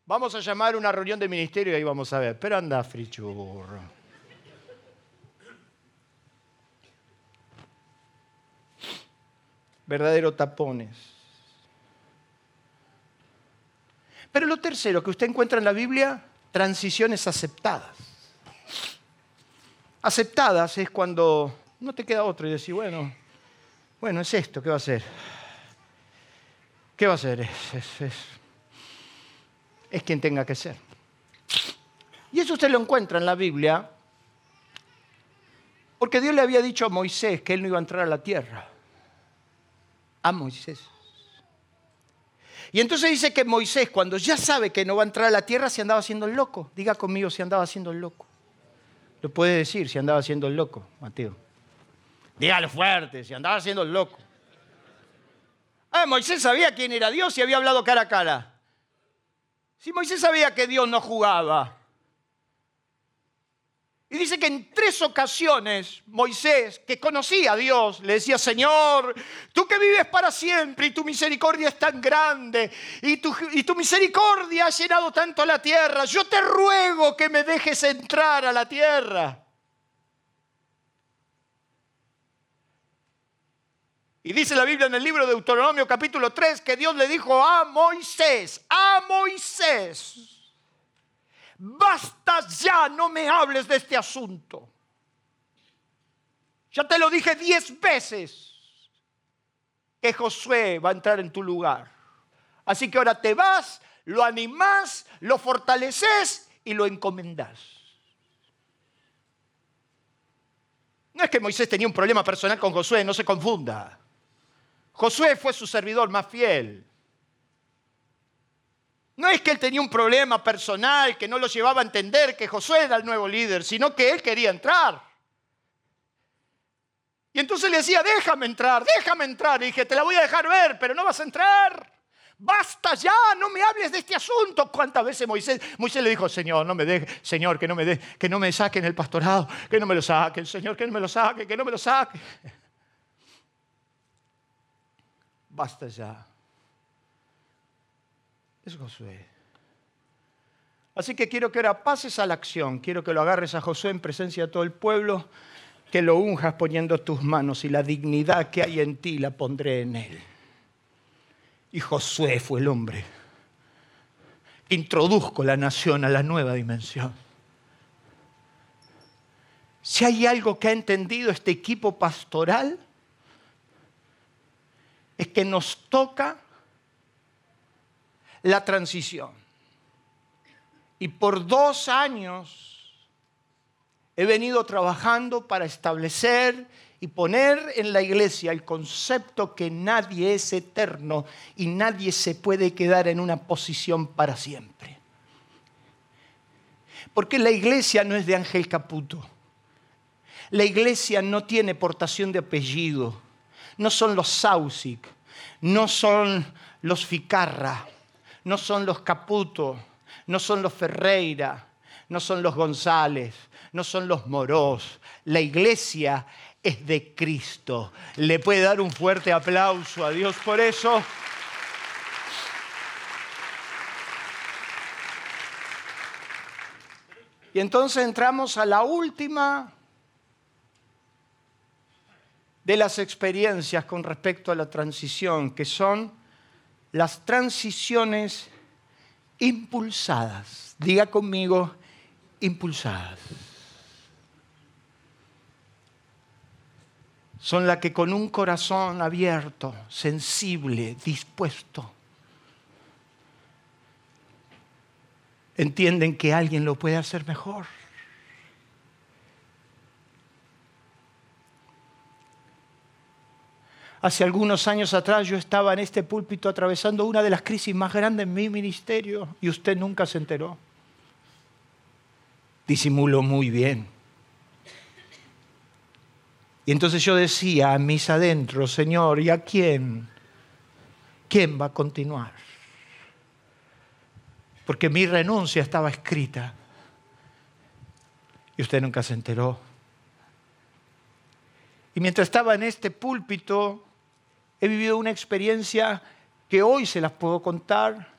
Vamos a llamar una reunión de ministerio y ahí vamos a ver. Pero anda, frichurro. Verdadero tapones. Pero lo tercero que usted encuentra en la Biblia, transiciones aceptadas. Aceptadas es cuando no te queda otro y decís, bueno, bueno, es esto, ¿qué va a ser? ¿Qué va a es, es, es quien tenga que ser. Y eso usted lo encuentra en la Biblia, porque Dios le había dicho a Moisés que él no iba a entrar a la tierra. A Moisés. Y entonces dice que Moisés, cuando ya sabe que no va a entrar a la tierra, se andaba haciendo el loco. Diga conmigo si andaba haciendo el loco. Lo puede decir si andaba haciendo el loco, Mateo. Dígalo fuerte, si andaba haciendo el loco. Ah, Moisés sabía quién era Dios y había hablado cara a cara. Si Moisés sabía que Dios no jugaba. Y dice que en tres ocasiones Moisés, que conocía a Dios, le decía, Señor, tú que vives para siempre y tu misericordia es tan grande y tu, y tu misericordia ha llenado tanto la tierra, yo te ruego que me dejes entrar a la tierra. Y dice la Biblia en el libro de Deuteronomio capítulo 3 que Dios le dijo a Moisés, a Moisés, basta ya, no me hables de este asunto. Ya te lo dije diez veces que Josué va a entrar en tu lugar. Así que ahora te vas, lo animás, lo fortaleces y lo encomendás. No es que Moisés tenía un problema personal con Josué, no se confunda. Josué fue su servidor más fiel. No es que él tenía un problema personal que no lo llevaba a entender que Josué era el nuevo líder, sino que él quería entrar. Y entonces le decía, déjame entrar, déjame entrar. Y dije, te la voy a dejar ver, pero no vas a entrar. Basta ya, no me hables de este asunto. ¿Cuántas veces Moisés, Moisés le dijo, Señor, no me deje, Señor, que no me de, que no me saquen el pastorado, que no me lo saquen, Señor, que no me lo saquen, que no me lo saquen. Basta ya es Josué. Así que quiero que ahora pases a la acción, quiero que lo agarres a Josué en presencia de todo el pueblo, que lo unjas poniendo tus manos y la dignidad que hay en ti la pondré en él. Y Josué fue el hombre introduzco la nación a la nueva dimensión. Si hay algo que ha entendido este equipo pastoral, es que nos toca la transición. Y por dos años he venido trabajando para establecer y poner en la iglesia el concepto que nadie es eterno y nadie se puede quedar en una posición para siempre. Porque la iglesia no es de Ángel Caputo. La iglesia no tiene portación de apellido. No son los Sausic, no son los Ficarra, no son los Caputo, no son los Ferreira, no son los González, no son los Morós. La iglesia es de Cristo. Le puede dar un fuerte aplauso a Dios por eso. Y entonces entramos a la última de las experiencias con respecto a la transición, que son las transiciones impulsadas. Diga conmigo, impulsadas. Son las que con un corazón abierto, sensible, dispuesto, entienden que alguien lo puede hacer mejor. Hace algunos años atrás yo estaba en este púlpito atravesando una de las crisis más grandes en mi ministerio y usted nunca se enteró. Disimuló muy bien. Y entonces yo decía a mis adentros, Señor, ¿y a quién? ¿Quién va a continuar? Porque mi renuncia estaba escrita. Y usted nunca se enteró. Y mientras estaba en este púlpito, he vivido una experiencia que hoy se las puedo contar,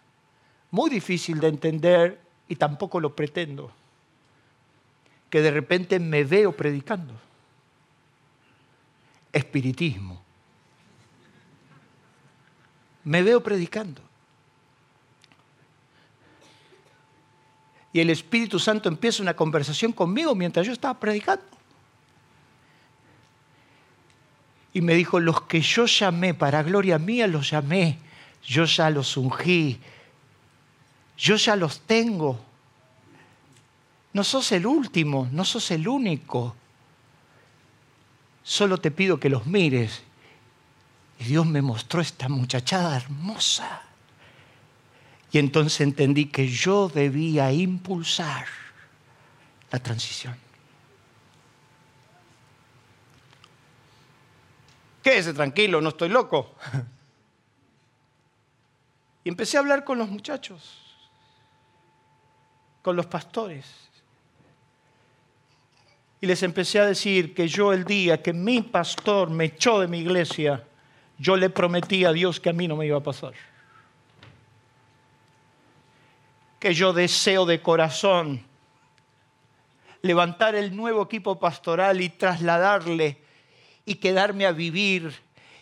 muy difícil de entender y tampoco lo pretendo, que de repente me veo predicando. Espiritismo. Me veo predicando. Y el Espíritu Santo empieza una conversación conmigo mientras yo estaba predicando. Y me dijo, los que yo llamé para gloria mía, los llamé yo ya los ungí, yo ya los tengo. No sos el último, no sos el único. Solo te pido que los mires. Y Dios me mostró esta muchachada hermosa. Y entonces entendí que yo debía impulsar la transición. Quédese tranquilo, no estoy loco. Y empecé a hablar con los muchachos, con los pastores. Y les empecé a decir que yo el día que mi pastor me echó de mi iglesia, yo le prometí a Dios que a mí no me iba a pasar. Que yo deseo de corazón levantar el nuevo equipo pastoral y trasladarle y quedarme a vivir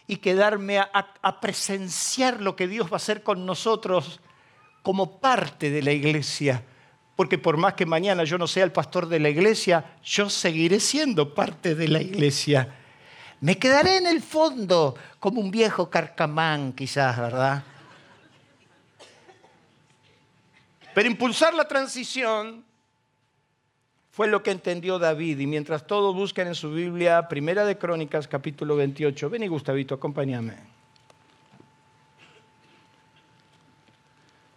y quedarme a, presenciar lo que Dios va a hacer con nosotros como parte de la iglesia. Porque por más que mañana yo no sea el pastor de la iglesia, yo seguiré siendo parte de la iglesia. Me quedaré en el fondo como un viejo carcamán quizás, ¿verdad? Pero impulsar la transición fue lo que entendió David. Y mientras todos buscan en su Biblia, Primera de Crónicas, capítulo 28. Ven y Gustavito, acompáñame.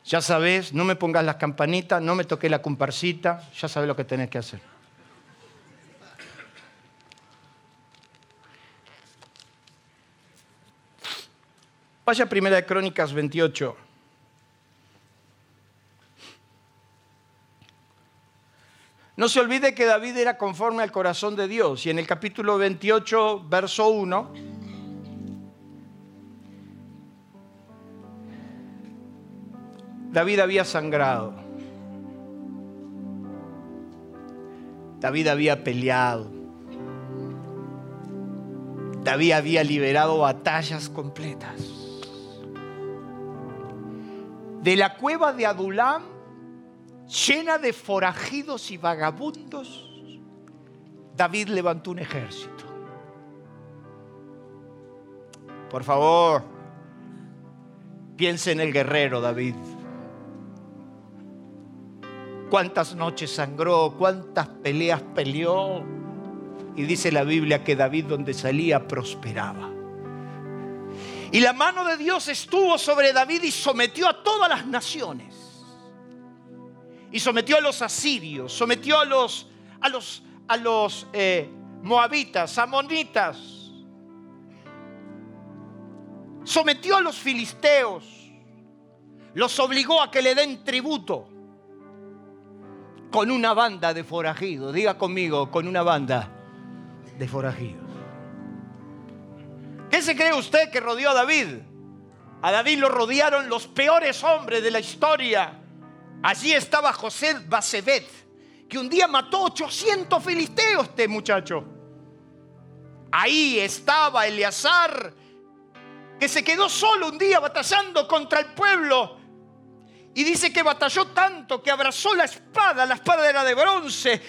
Ya sabes, no me pongas las campanitas, no me toques la comparsita, ya sabes lo que tenés que hacer. Vaya Primera de Crónicas 28. No se olvide que David era conforme al corazón de Dios y en el capítulo 28, verso 1, David había sangrado. David había peleado. David había liberado batallas completas. De la cueva de Adulam llena de forajidos y vagabundos, David levantó un ejército. Por favor, piense en el guerrero David. Cuántas noches sangró, cuántas peleas peleó. Y dice la Biblia que David donde salía prosperaba. Y la mano de Dios estuvo sobre David y sometió a todas las naciones y sometió a los asirios, sometió a los, a los, a los eh, moabitas, amonitas, sometió a los filisteos, los obligó a que le den tributo con una banda de forajidos. Diga conmigo, con una banda de forajidos. ¿Qué se cree usted que rodeó a David? A David lo rodearon los peores hombres de la historia Allí estaba José Basebet, que un día mató 800 filisteos este muchacho. Ahí estaba Eleazar, que se quedó solo un día batallando contra el pueblo. Y dice que batalló tanto que abrazó la espada, la espada era de bronce.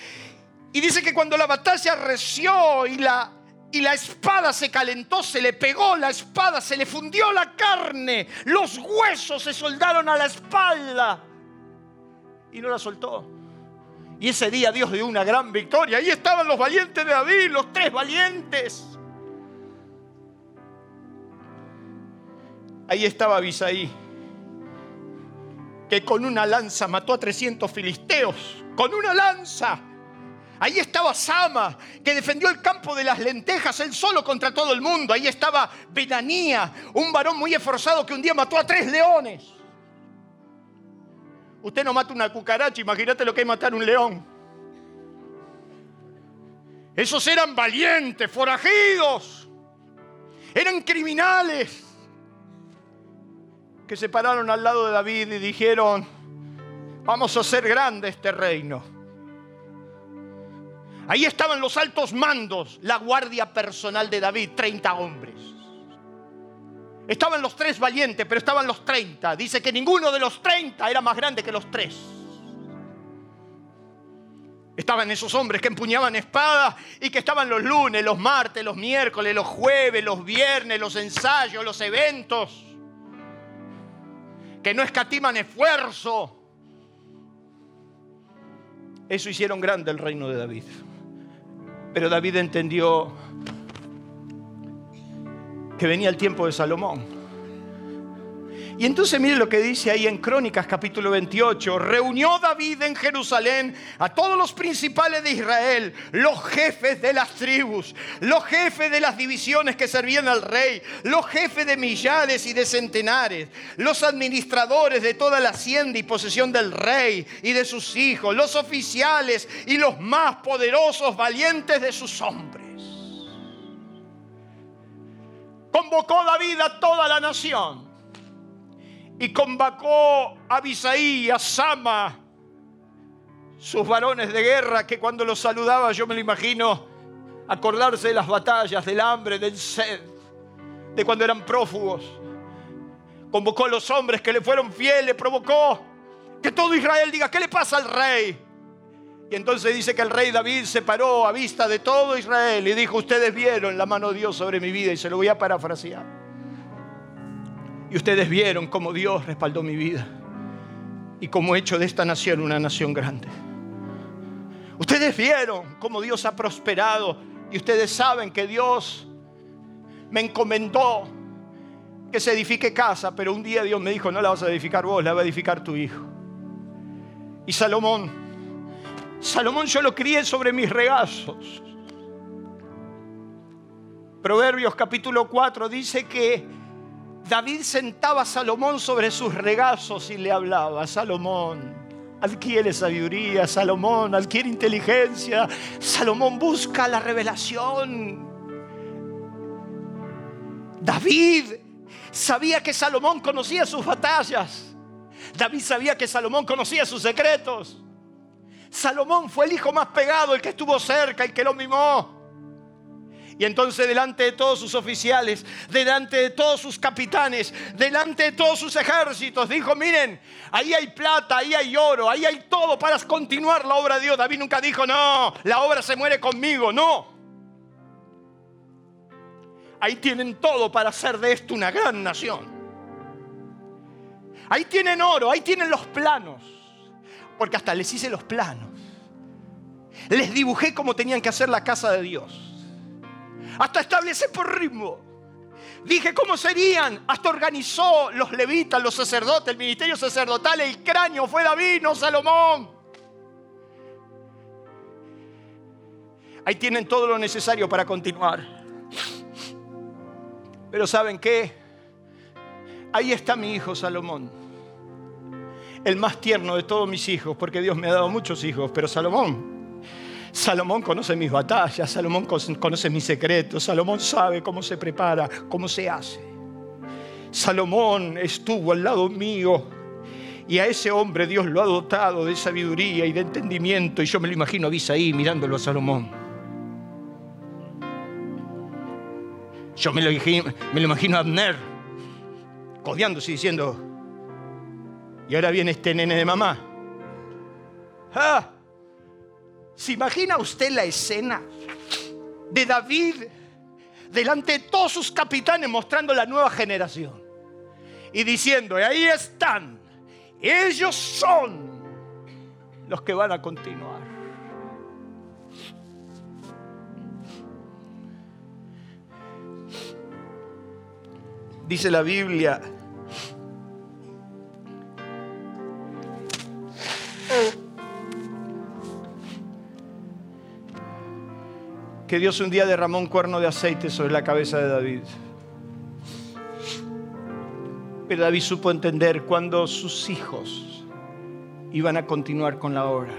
Y dice que cuando la batalla reció y la, y la espada se calentó, se le pegó la espada, se le fundió la carne, los huesos se soldaron a la espalda y no la soltó. Y ese día Dios dio una gran victoria. Ahí estaban los valientes de David, los tres valientes. Ahí estaba Abisaí, que con una lanza mató a 300 filisteos. Con una lanza. Ahí estaba Sama, que defendió el campo de las lentejas, él solo contra todo el mundo. Ahí estaba Benanía, un varón muy esforzado que un día mató a tres leones. Usted no mata una cucaracha, imagínate lo que es matar un león. Esos eran valientes, forajidos, eran criminales que se pararon al lado de David y dijeron, vamos a hacer grande este reino. Ahí estaban los altos mandos, la guardia personal de David, 30 hombres. Estaban los tres valientes, pero estaban los 30. Dice que ninguno de los 30 era más grande que los tres. Estaban esos hombres que empuñaban espadas y que estaban los lunes, los martes, los miércoles, los jueves, los viernes, los ensayos, los eventos. que no escatiman esfuerzo. Eso hicieron grande el reino de David. Pero David entendió que venía el tiempo de Salomón. Y entonces mire lo que dice ahí en Crónicas capítulo 28. Reunió David en Jerusalén a todos los principales de Israel, los jefes de las tribus, los jefes de las divisiones que servían al rey, los jefes de millares y de centenares, los administradores de toda la hacienda y posesión del rey y de sus hijos, los oficiales y los más poderosos valientes de sus hombres. Convocó David a toda la nación y convocó a Abisaí y a Sama, sus varones de guerra, que cuando los saludaba yo me lo imagino acordarse de las batallas, del hambre, del sed, de cuando eran prófugos. Convocó a los hombres que le fueron fieles, provocó que todo Israel diga, ¿qué le pasa al rey? Y entonces dice que el rey David se paró a vista de todo Israel y dijo, ustedes vieron la mano de Dios sobre mi vida y se lo voy a parafrasear. Y ustedes vieron cómo Dios respaldó mi vida y cómo he hecho de esta nación una nación grande. Ustedes vieron cómo Dios ha prosperado y ustedes saben que Dios me encomendó que se edifique casa, pero un día Dios me dijo, no la vas a edificar vos, la va a edificar tu hijo. Y Salomón, Salomón yo lo crié sobre mis regazos. Proverbios capítulo 4 dice que David sentaba a Salomón sobre sus regazos y le hablaba, Salomón, adquiere sabiduría, Salomón, adquiere inteligencia, Salomón busca la revelación. David sabía que Salomón conocía sus batallas. David sabía que Salomón conocía sus secretos. Salomón fue el hijo más pegado, el que estuvo cerca, el que lo mimó. Y entonces delante de todos sus oficiales, delante de todos sus capitanes, delante de todos sus ejércitos, dijo, miren, ahí hay plata, ahí hay oro, ahí hay todo para continuar la obra de Dios. David nunca dijo, no, la obra se muere conmigo, no. Ahí tienen todo para hacer de esto una gran nación. Ahí tienen oro, ahí tienen los planos. Porque hasta les hice los planos. Les dibujé cómo tenían que hacer la casa de Dios hasta establecer por ritmo. Dije cómo serían, hasta organizó los levitas, los sacerdotes, el ministerio sacerdotal, el cráneo fue David, no Salomón. Ahí tienen todo lo necesario para continuar. Pero ¿saben qué? Ahí está mi hijo Salomón. El más tierno de todos mis hijos, porque Dios me ha dado muchos hijos, pero Salomón Salomón conoce mis batallas, Salomón conoce mis secretos, Salomón sabe cómo se prepara, cómo se hace. Salomón estuvo al lado mío y a ese hombre Dios lo ha dotado de sabiduría y de entendimiento y yo me lo imagino a Bisaí mirándolo a Salomón. Yo me lo, imagino a Abner codeándose diciendo, y ahora viene este nene de mamá. ¡Ah! ¿Se imagina usted la escena de David delante de todos sus capitanes mostrando la nueva generación? Y diciendo, ahí están, ellos son los que van a continuar. Dice la Biblia, que Dios un día derramó un cuerno de aceite sobre la cabeza de David. Pero David supo entender cuando sus hijos iban a continuar con la obra.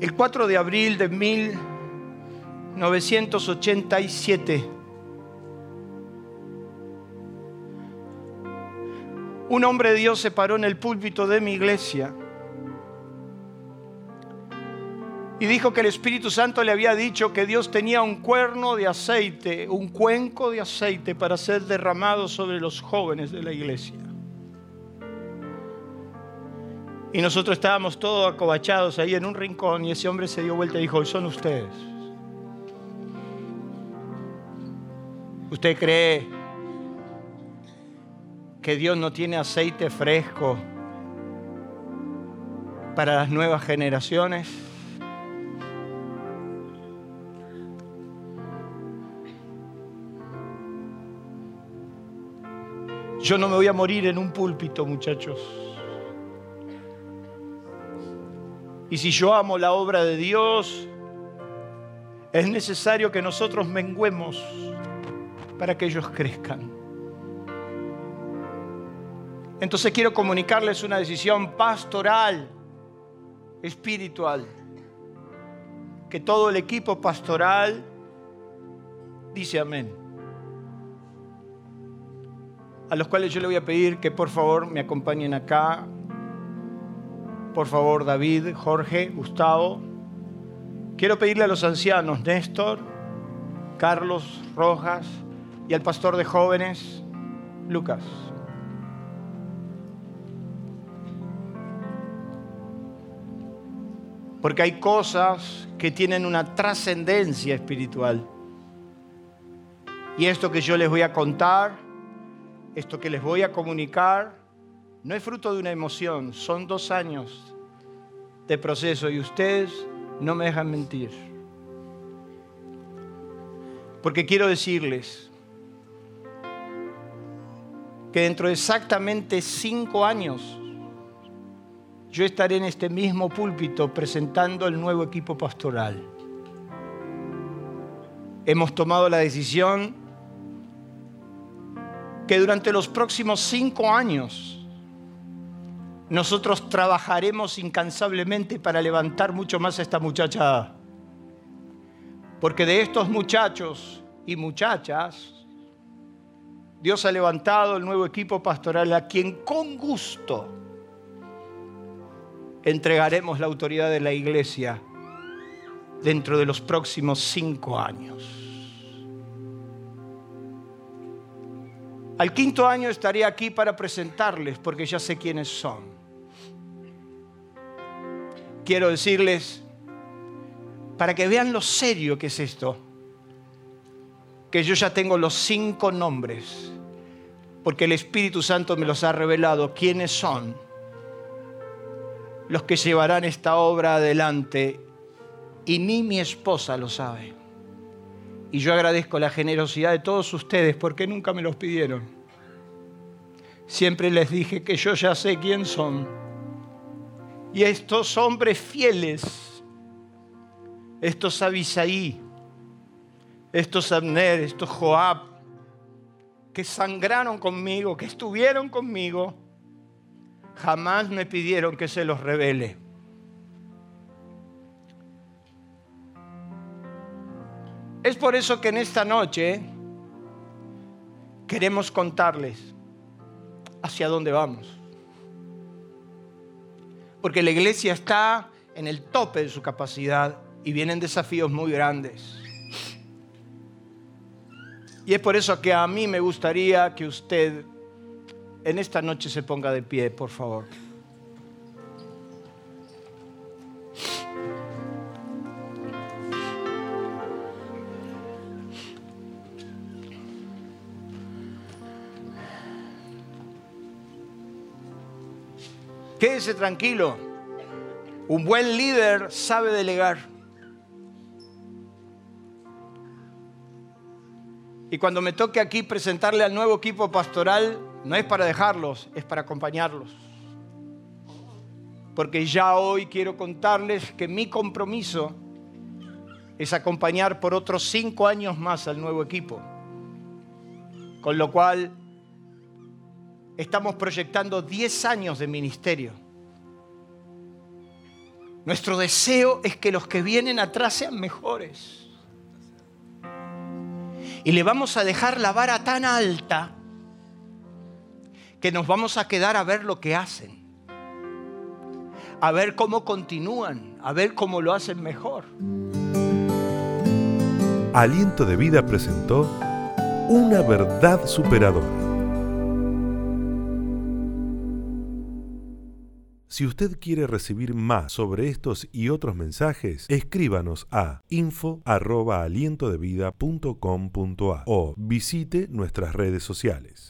El 4 de abril de 1987, un hombre de Dios se paró en el púlpito de mi iglesia y dijo que el Espíritu Santo le había dicho que Dios tenía un cuerno de aceite, un cuenco de aceite para ser derramado sobre los jóvenes de la iglesia. Y nosotros estábamos todos acobachados ahí en un rincón y ese hombre se dio vuelta y dijo, son ustedes. ¿Usted cree que Dios no tiene aceite fresco para las nuevas generaciones? Yo no me voy a morir en un púlpito, muchachos. Y si yo amo la obra de Dios, es necesario que nosotros menguemos para que ellos crezcan. Entonces quiero comunicarles una decisión pastoral, espiritual, que todo el equipo pastoral dice amén. A los cuales yo le voy a pedir que por favor me acompañen acá. Por favor, David, Jorge, Gustavo. Quiero pedirle a los ancianos, Néstor, Carlos, Rojas, y al pastor de jóvenes, Lucas. Porque hay cosas que tienen una trascendencia espiritual. Y esto que yo les voy a contar, esto que les voy a comunicar, no es fruto de una emoción, son dos años de proceso y ustedes no me dejan mentir. Porque quiero decirles que dentro de exactamente cinco años yo estaré en este mismo púlpito presentando el nuevo equipo pastoral. Hemos tomado la decisión que durante los próximos cinco años nosotros trabajaremos incansablemente para levantar mucho más a esta muchacha. Porque de estos muchachos y muchachas, Dios ha levantado el nuevo equipo pastoral a quien con gusto entregaremos la autoridad de la iglesia dentro de los próximos cinco años. Al quinto año estaré aquí para presentarles porque ya sé quiénes son. Quiero decirles, para que vean lo serio que es esto, que yo ya tengo los cinco nombres, porque el Espíritu Santo me los ha revelado, quiénes son los que llevarán esta obra adelante, y ni mi esposa lo sabe. Y yo agradezco la generosidad de todos ustedes porque nunca me los pidieron. Siempre les dije que yo ya sé quién son. Y estos hombres fieles, estos Abisaí, estos Abner, estos Joab, que sangraron conmigo, que estuvieron conmigo, jamás me pidieron que se los revele. Es por eso que en esta noche queremos contarles hacia dónde vamos. Porque la iglesia está en el tope de su capacidad y vienen desafíos muy grandes. Y es por eso que a mí me gustaría que usted en esta noche se ponga de pie, por favor. Quédese tranquilo. Un buen líder sabe delegar. Y cuando me toque aquí presentarle al nuevo equipo pastoral, no es para dejarlos, es para acompañarlos. Porque ya hoy quiero contarles que mi compromiso es acompañar por otros cinco años más al nuevo equipo. Con lo cual estamos proyectando diez años de ministerio. Nuestro deseo es que los que vienen atrás sean mejores. Y le vamos a dejar la vara tan alta que nos vamos a quedar a ver lo que hacen, a ver cómo continúan, a ver cómo lo hacen mejor. Aliento de Vida presentó Una verdad superadora. Si usted quiere recibir más sobre estos y otros mensajes, escríbanos a info@alientodevida.com.a o visite nuestras redes sociales.